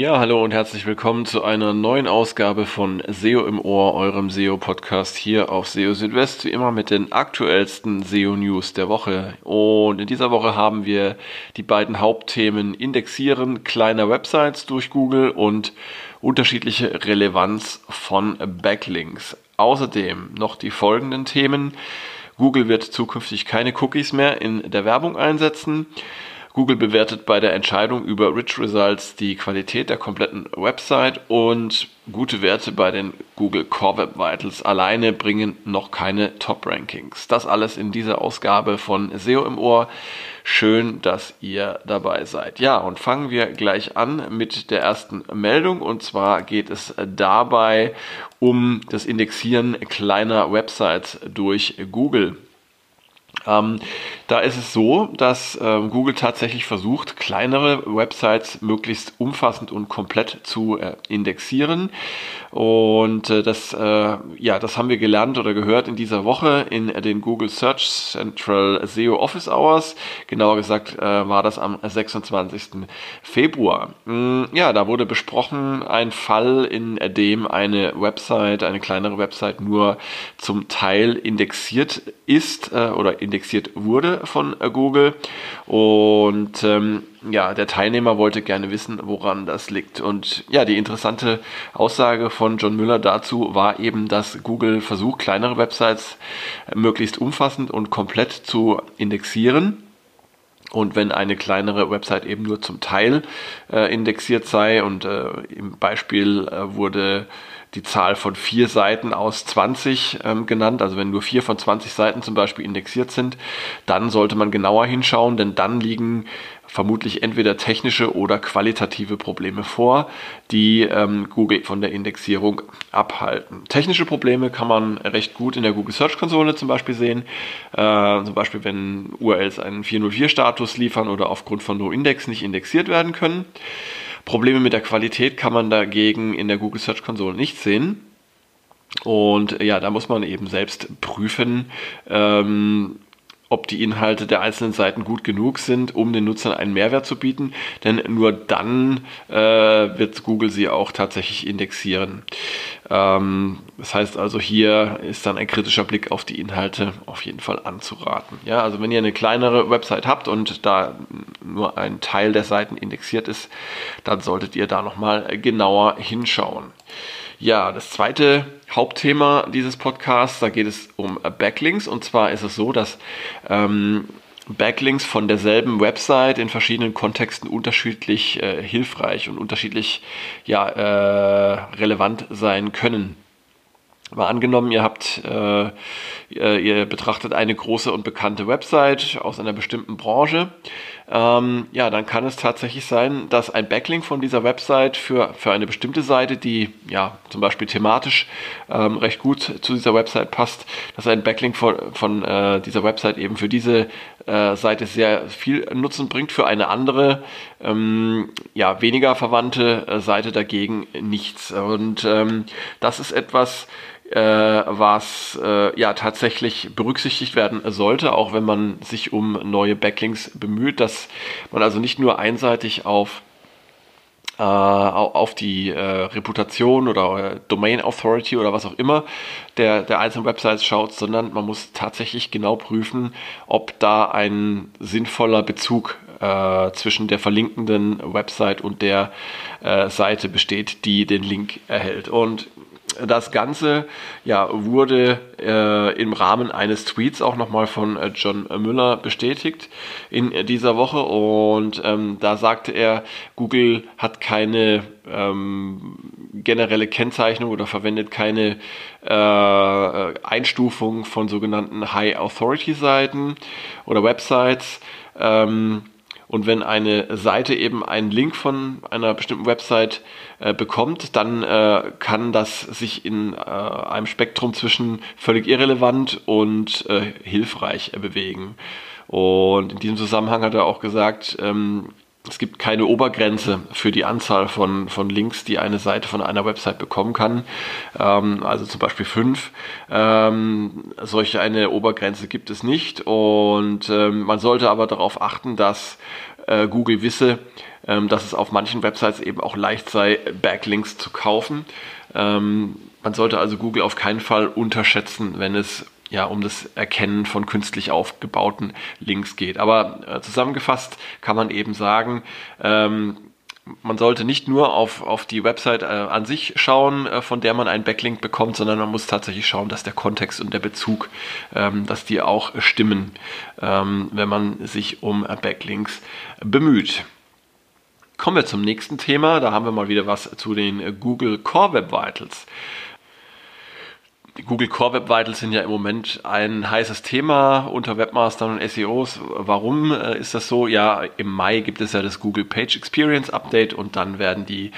Ja, hallo und herzlich willkommen zu einer neuen Ausgabe von SEO im Ohr, eurem SEO-Podcast hier auf SEO Südwest, wie immer mit den aktuellsten SEO-News der Woche. Und in dieser Woche haben wir die beiden Hauptthemen Indexieren kleiner Websites durch Google und unterschiedliche Relevanz von Backlinks. Außerdem noch die folgenden Themen. Google wird zukünftig keine Cookies mehr in der Werbung einsetzen. Google bewertet bei der Entscheidung über Rich Results die Qualität der kompletten Website und gute Werte bei den Google Core Web Vitals alleine bringen noch keine Top Rankings. Das alles in dieser Ausgabe von SEO im Ohr. Schön, dass ihr dabei seid. Ja, und fangen wir gleich an mit der ersten Meldung. Und zwar geht es dabei um das Indexieren kleiner Websites durch Google. Ähm, da ist es so, dass ähm, Google tatsächlich versucht, kleinere Websites möglichst umfassend und komplett zu äh, indexieren. Und äh, das, äh, ja, das haben wir gelernt oder gehört in dieser Woche in den Google Search Central SEO Office Hours. Genauer gesagt äh, war das am 26. Februar. Mm, ja, da wurde besprochen ein Fall, in dem eine Website, eine kleinere Website nur zum Teil indexiert ist äh, oder indexiert wurde von äh, Google. Und ähm, ja, der Teilnehmer wollte gerne wissen, woran das liegt. Und ja, die interessante Aussage von John Müller dazu war eben, dass Google versucht, kleinere Websites möglichst umfassend und komplett zu indexieren. Und wenn eine kleinere Website eben nur zum Teil äh, indexiert sei und äh, im Beispiel äh, wurde die Zahl von vier Seiten aus 20 ähm, genannt. Also wenn nur vier von 20 Seiten zum Beispiel indexiert sind, dann sollte man genauer hinschauen, denn dann liegen vermutlich entweder technische oder qualitative Probleme vor, die ähm, Google von der Indexierung abhalten. Technische Probleme kann man recht gut in der Google Search Konsole zum Beispiel sehen. Äh, zum Beispiel, wenn URLs einen 404-Status liefern oder aufgrund von NoIndex nicht indexiert werden können. Probleme mit der Qualität kann man dagegen in der Google Search Console nicht sehen. Und ja, da muss man eben selbst prüfen, ähm, ob die Inhalte der einzelnen Seiten gut genug sind, um den Nutzern einen Mehrwert zu bieten. Denn nur dann äh, wird Google sie auch tatsächlich indexieren. Ähm, das heißt also, hier ist dann ein kritischer Blick auf die Inhalte auf jeden Fall anzuraten. Ja, also wenn ihr eine kleinere Website habt und da nur ein Teil der Seiten indexiert ist, dann solltet ihr da nochmal genauer hinschauen. Ja, das zweite Hauptthema dieses Podcasts, da geht es um Backlinks. Und zwar ist es so, dass ähm, Backlinks von derselben Website in verschiedenen Kontexten unterschiedlich äh, hilfreich und unterschiedlich ja, äh, relevant sein können. Mal angenommen, ihr habt, äh, ihr betrachtet eine große und bekannte Website aus einer bestimmten Branche. Ähm, ja, dann kann es tatsächlich sein, dass ein Backlink von dieser Website für, für eine bestimmte Seite, die ja zum Beispiel thematisch ähm, recht gut zu dieser Website passt, dass ein Backlink von, von äh, dieser Website eben für diese äh, Seite sehr viel Nutzen bringt, für eine andere, ähm, ja, weniger verwandte äh, Seite dagegen nichts. Und ähm, das ist etwas, was äh, ja tatsächlich berücksichtigt werden sollte, auch wenn man sich um neue Backlinks bemüht, dass man also nicht nur einseitig auf äh, auf die äh, Reputation oder äh, Domain Authority oder was auch immer der, der einzelnen Websites schaut, sondern man muss tatsächlich genau prüfen, ob da ein sinnvoller Bezug äh, zwischen der verlinkenden Website und der äh, Seite besteht, die den Link erhält. Und das Ganze ja, wurde äh, im Rahmen eines Tweets auch nochmal von äh, John Müller bestätigt in äh, dieser Woche und ähm, da sagte er, Google hat keine ähm, generelle Kennzeichnung oder verwendet keine äh, Einstufung von sogenannten High Authority Seiten oder Websites. Ähm, und wenn eine Seite eben einen Link von einer bestimmten Website äh, bekommt, dann äh, kann das sich in äh, einem Spektrum zwischen völlig irrelevant und äh, hilfreich bewegen. Und in diesem Zusammenhang hat er auch gesagt, ähm, es gibt keine Obergrenze für die Anzahl von, von Links, die eine Seite von einer Website bekommen kann. Ähm, also zum Beispiel fünf. Ähm, solche eine Obergrenze gibt es nicht. Und ähm, man sollte aber darauf achten, dass äh, Google wisse, ähm, dass es auf manchen Websites eben auch leicht sei, Backlinks zu kaufen. Ähm, man sollte also Google auf keinen Fall unterschätzen, wenn es ja, um das Erkennen von künstlich aufgebauten Links geht. Aber äh, zusammengefasst kann man eben sagen, ähm, man sollte nicht nur auf, auf die Website äh, an sich schauen, äh, von der man einen Backlink bekommt, sondern man muss tatsächlich schauen, dass der Kontext und der Bezug, ähm, dass die auch stimmen, ähm, wenn man sich um äh, Backlinks bemüht. Kommen wir zum nächsten Thema. Da haben wir mal wieder was zu den äh, Google Core Web Vitals. Die Google Core Web Vitals sind ja im Moment ein heißes Thema unter Webmastern und SEOs. Warum äh, ist das so? Ja, im Mai gibt es ja das Google Page Experience Update und dann werden die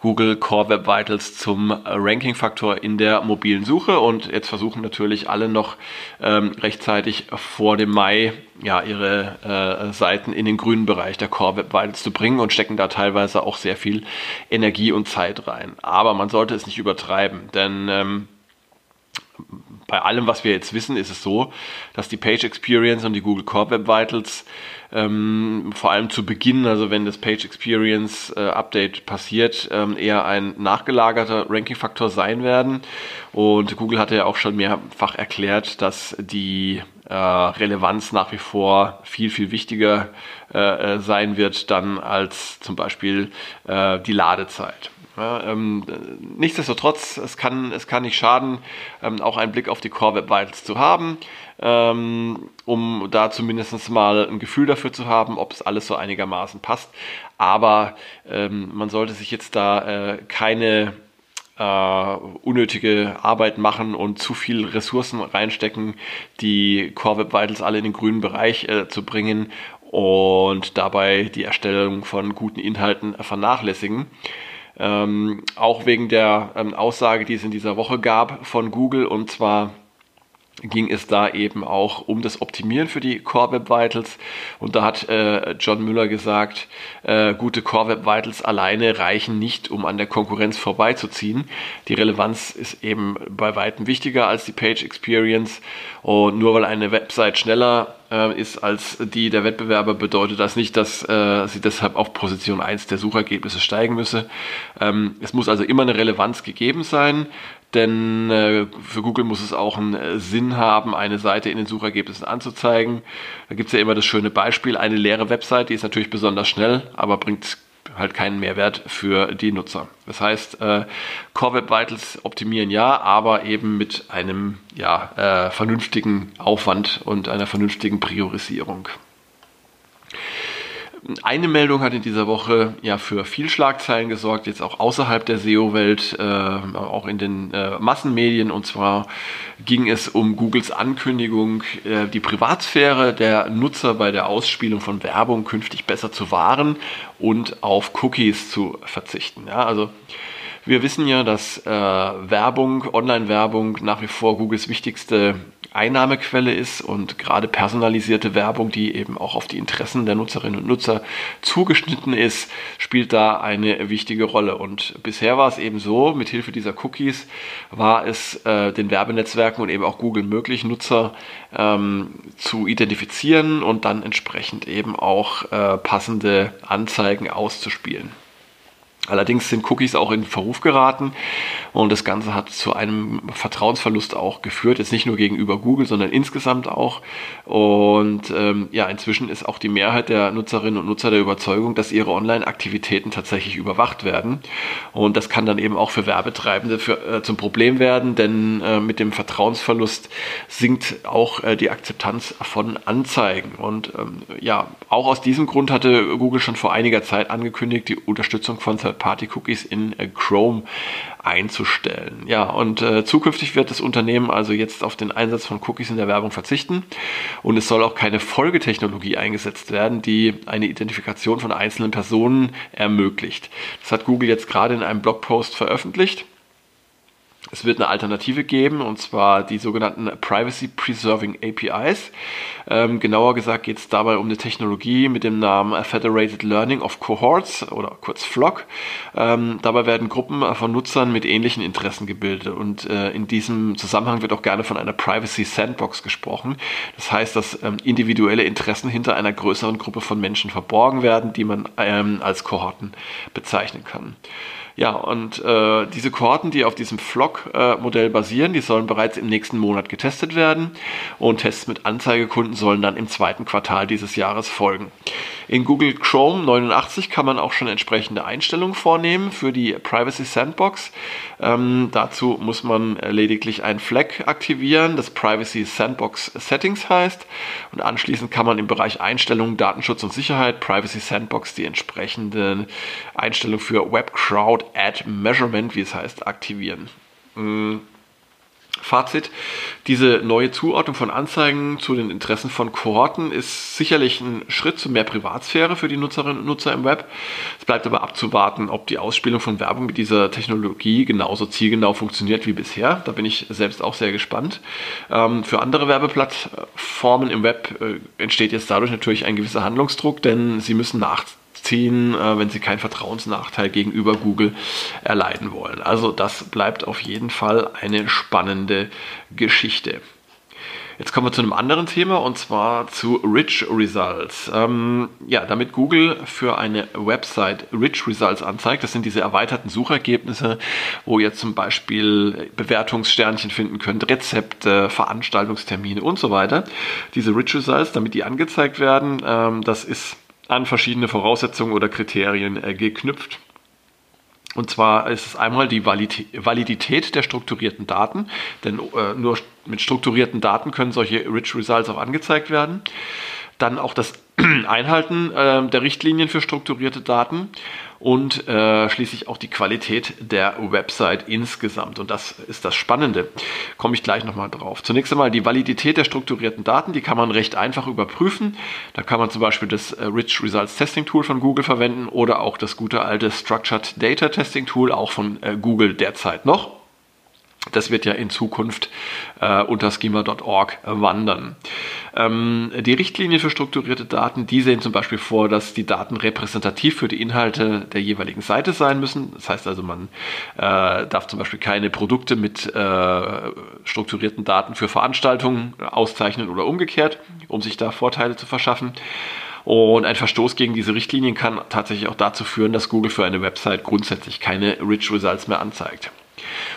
Google Core Web Vitals zum Ranking-Faktor in der mobilen Suche und jetzt versuchen natürlich alle noch ähm, rechtzeitig vor dem Mai ja, ihre äh, Seiten in den grünen Bereich der Core Web Vitals zu bringen und stecken da teilweise auch sehr viel Energie und Zeit rein. Aber man sollte es nicht übertreiben, denn ähm, bei allem, was wir jetzt wissen, ist es so, dass die Page Experience und die Google Core Web Vitals ähm, vor allem zu Beginn, also wenn das Page Experience äh, Update passiert, ähm, eher ein nachgelagerter Ranking-Faktor sein werden. Und Google hatte ja auch schon mehrfach erklärt, dass die Relevanz nach wie vor viel, viel wichtiger äh, äh sein wird dann als zum Beispiel äh, die Ladezeit. Ja, ähm, nichtsdestotrotz, es kann, es kann nicht schaden, ähm, auch einen Blick auf die Core Web Vitals zu haben, ähm, um da zumindest mal ein Gefühl dafür zu haben, ob es alles so einigermaßen passt. Aber ähm, man sollte sich jetzt da äh, keine Uh, unnötige Arbeit machen und zu viel Ressourcen reinstecken, die Core Web Vitals alle in den grünen Bereich äh, zu bringen und dabei die Erstellung von guten Inhalten vernachlässigen. Ähm, auch wegen der ähm, Aussage, die es in dieser Woche gab von Google, und zwar ging es da eben auch um das Optimieren für die Core Web Vitals. Und da hat äh, John Müller gesagt, äh, gute Core Web Vitals alleine reichen nicht, um an der Konkurrenz vorbeizuziehen. Die Relevanz ist eben bei weitem wichtiger als die Page Experience. Und nur weil eine Website schneller äh, ist als die der Wettbewerber, bedeutet das nicht, dass äh, sie deshalb auf Position 1 der Suchergebnisse steigen müsse. Ähm, es muss also immer eine Relevanz gegeben sein denn äh, für Google muss es auch einen äh, Sinn haben, eine Seite in den Suchergebnissen anzuzeigen. Da gibt es ja immer das schöne Beispiel, eine leere Website, die ist natürlich besonders schnell, aber bringt halt keinen Mehrwert für die Nutzer. Das heißt, äh, Core Web Vitals optimieren ja, aber eben mit einem ja, äh, vernünftigen Aufwand und einer vernünftigen Priorisierung. Eine Meldung hat in dieser Woche ja für viel Schlagzeilen gesorgt, jetzt auch außerhalb der SEO-Welt, äh, auch in den äh, Massenmedien. Und zwar ging es um Googles Ankündigung, äh, die Privatsphäre der Nutzer bei der Ausspielung von Werbung künftig besser zu wahren und auf Cookies zu verzichten. Ja, also wir wissen ja, dass äh, Werbung, Online-Werbung nach wie vor Googles wichtigste Einnahmequelle ist und gerade personalisierte Werbung, die eben auch auf die Interessen der Nutzerinnen und Nutzer zugeschnitten ist, spielt da eine wichtige Rolle. Und bisher war es eben so, mit Hilfe dieser Cookies war es äh, den Werbenetzwerken und eben auch Google möglich, Nutzer ähm, zu identifizieren und dann entsprechend eben auch äh, passende Anzeigen auszuspielen. Allerdings sind Cookies auch in Verruf geraten und das Ganze hat zu einem Vertrauensverlust auch geführt, jetzt nicht nur gegenüber Google, sondern insgesamt auch. Und ähm, ja, inzwischen ist auch die Mehrheit der Nutzerinnen und Nutzer der Überzeugung, dass ihre Online-Aktivitäten tatsächlich überwacht werden. Und das kann dann eben auch für Werbetreibende für, äh, zum Problem werden, denn äh, mit dem Vertrauensverlust sinkt auch äh, die Akzeptanz von Anzeigen. Und ähm, ja, auch aus diesem Grund hatte Google schon vor einiger Zeit angekündigt, die Unterstützung von Third-Party-Cookies in äh, Chrome einzustellen. Ja, und äh, zukünftig wird das Unternehmen also jetzt auf den Einsatz von Cookies in der Werbung verzichten und es soll auch keine Folgetechnologie eingesetzt werden, die eine Identifikation von einzelnen Personen ermöglicht. Das hat Google jetzt gerade in einem Blogpost veröffentlicht. Es wird eine Alternative geben, und zwar die sogenannten Privacy Preserving APIs. Ähm, genauer gesagt geht es dabei um eine Technologie mit dem Namen Federated Learning of Cohorts oder kurz FLOC. Ähm, dabei werden Gruppen von Nutzern mit ähnlichen Interessen gebildet und äh, in diesem Zusammenhang wird auch gerne von einer Privacy Sandbox gesprochen. Das heißt, dass ähm, individuelle Interessen hinter einer größeren Gruppe von Menschen verborgen werden, die man ähm, als Kohorten bezeichnen kann. Ja, und äh, diese Kohorten, die auf diesem Flock-Modell äh, basieren, die sollen bereits im nächsten Monat getestet werden und Tests mit Anzeigekunden sollen dann im zweiten Quartal dieses Jahres folgen. In Google Chrome 89 kann man auch schon entsprechende Einstellungen vornehmen für die Privacy Sandbox. Ähm, dazu muss man lediglich ein Flag aktivieren, das Privacy Sandbox Settings heißt. Und anschließend kann man im Bereich Einstellungen, Datenschutz und Sicherheit, Privacy Sandbox, die entsprechenden Einstellungen für Web Crowd Ad Measurement, wie es heißt, aktivieren. Mhm. Fazit, diese neue Zuordnung von Anzeigen zu den Interessen von Kohorten ist sicherlich ein Schritt zu mehr Privatsphäre für die Nutzerinnen und Nutzer im Web. Es bleibt aber abzuwarten, ob die Ausspielung von Werbung mit dieser Technologie genauso zielgenau funktioniert wie bisher. Da bin ich selbst auch sehr gespannt. Ähm, für andere Werbeplattformen im Web äh, entsteht jetzt dadurch natürlich ein gewisser Handlungsdruck, denn sie müssen nach ziehen, äh, wenn sie keinen Vertrauensnachteil gegenüber Google erleiden wollen. Also das bleibt auf jeden Fall eine spannende Geschichte. Jetzt kommen wir zu einem anderen Thema und zwar zu Rich Results. Ähm, ja, damit Google für eine Website Rich Results anzeigt, das sind diese erweiterten Suchergebnisse, wo ihr zum Beispiel Bewertungssternchen finden könnt, Rezepte, Veranstaltungstermine und so weiter. Diese Rich Results, damit die angezeigt werden, ähm, das ist an verschiedene Voraussetzungen oder Kriterien äh, geknüpft. Und zwar ist es einmal die Validität der strukturierten Daten, denn äh, nur mit strukturierten Daten können solche Rich Results auch angezeigt werden. Dann auch das Einhalten äh, der Richtlinien für strukturierte Daten und äh, schließlich auch die Qualität der Website insgesamt. Und das ist das Spannende. Komme ich gleich nochmal drauf. Zunächst einmal die Validität der strukturierten Daten, die kann man recht einfach überprüfen. Da kann man zum Beispiel das äh, Rich Results Testing Tool von Google verwenden oder auch das gute alte Structured Data Testing Tool, auch von äh, Google derzeit noch. Das wird ja in Zukunft äh, unter schema.org wandern. Ähm, die Richtlinien für strukturierte Daten, die sehen zum Beispiel vor, dass die Daten repräsentativ für die Inhalte der jeweiligen Seite sein müssen. Das heißt also, man äh, darf zum Beispiel keine Produkte mit äh, strukturierten Daten für Veranstaltungen auszeichnen oder umgekehrt, um sich da Vorteile zu verschaffen. Und ein Verstoß gegen diese Richtlinien kann tatsächlich auch dazu führen, dass Google für eine Website grundsätzlich keine Rich Results mehr anzeigt.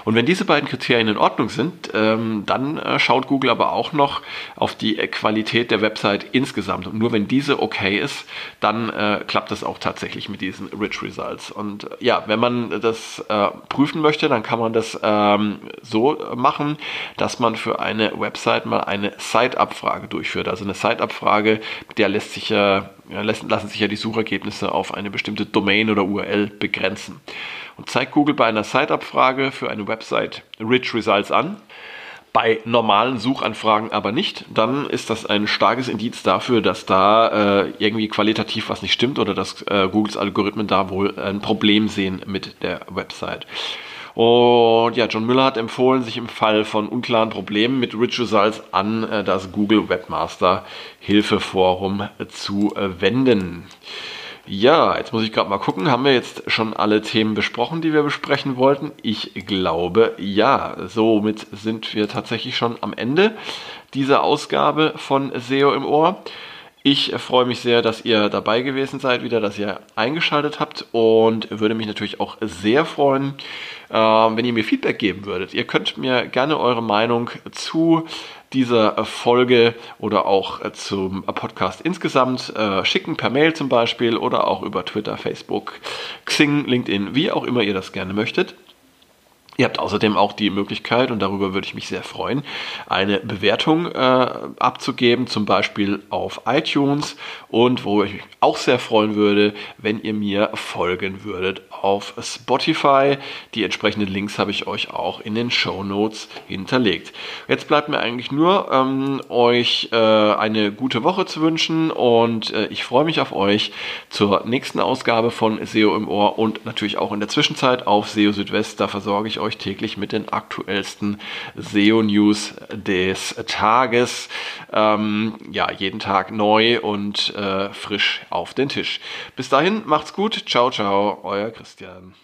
Und wenn diese beiden Kriterien in Ordnung sind, ähm, dann äh, schaut Google aber auch noch auf die Qualität der Website insgesamt. Und nur wenn diese okay ist, dann äh, klappt das auch tatsächlich mit diesen Rich Results. Und äh, ja, wenn man das prüfen möchte, dann kann man das ähm, so machen, dass man für eine Website mal eine Site-Abfrage durchführt. Also eine Site-Abfrage, mit der lässt sich lassen sich ja die Suchergebnisse auf eine bestimmte Domain oder URL begrenzen. Und zeigt Google bei einer Site-Abfrage für eine Website Rich Results an, bei normalen Suchanfragen aber nicht, dann ist das ein starkes Indiz dafür, dass da äh, irgendwie qualitativ was nicht stimmt oder dass äh, Googles Algorithmen da wohl ein Problem sehen mit der Website. Und ja, John Müller hat empfohlen, sich im Fall von unklaren Problemen mit Rich Results an äh, das Google Webmaster Hilfeforum zu äh, wenden. Ja, jetzt muss ich gerade mal gucken. Haben wir jetzt schon alle Themen besprochen, die wir besprechen wollten? Ich glaube ja. Somit sind wir tatsächlich schon am Ende dieser Ausgabe von SEO im Ohr. Ich freue mich sehr, dass ihr dabei gewesen seid, wieder, dass ihr eingeschaltet habt und würde mich natürlich auch sehr freuen, äh, wenn ihr mir Feedback geben würdet. Ihr könnt mir gerne eure Meinung zu dieser Folge oder auch zum Podcast insgesamt äh, schicken, per Mail zum Beispiel oder auch über Twitter, Facebook, Xing, LinkedIn, wie auch immer ihr das gerne möchtet. Ihr habt außerdem auch die Möglichkeit, und darüber würde ich mich sehr freuen, eine Bewertung äh, abzugeben, zum Beispiel auf iTunes und wo ich mich auch sehr freuen würde, wenn ihr mir folgen würdet auf Spotify. Die entsprechenden Links habe ich euch auch in den Show Notes hinterlegt. Jetzt bleibt mir eigentlich nur, ähm, euch äh, eine gute Woche zu wünschen und äh, ich freue mich auf euch zur nächsten Ausgabe von SEO im Ohr und natürlich auch in der Zwischenzeit auf SEO Südwest. Da versorge ich euch euch täglich mit den aktuellsten SEO-News des Tages. Ähm, ja, jeden Tag neu und äh, frisch auf den Tisch. Bis dahin, macht's gut. Ciao, ciao, euer Christian.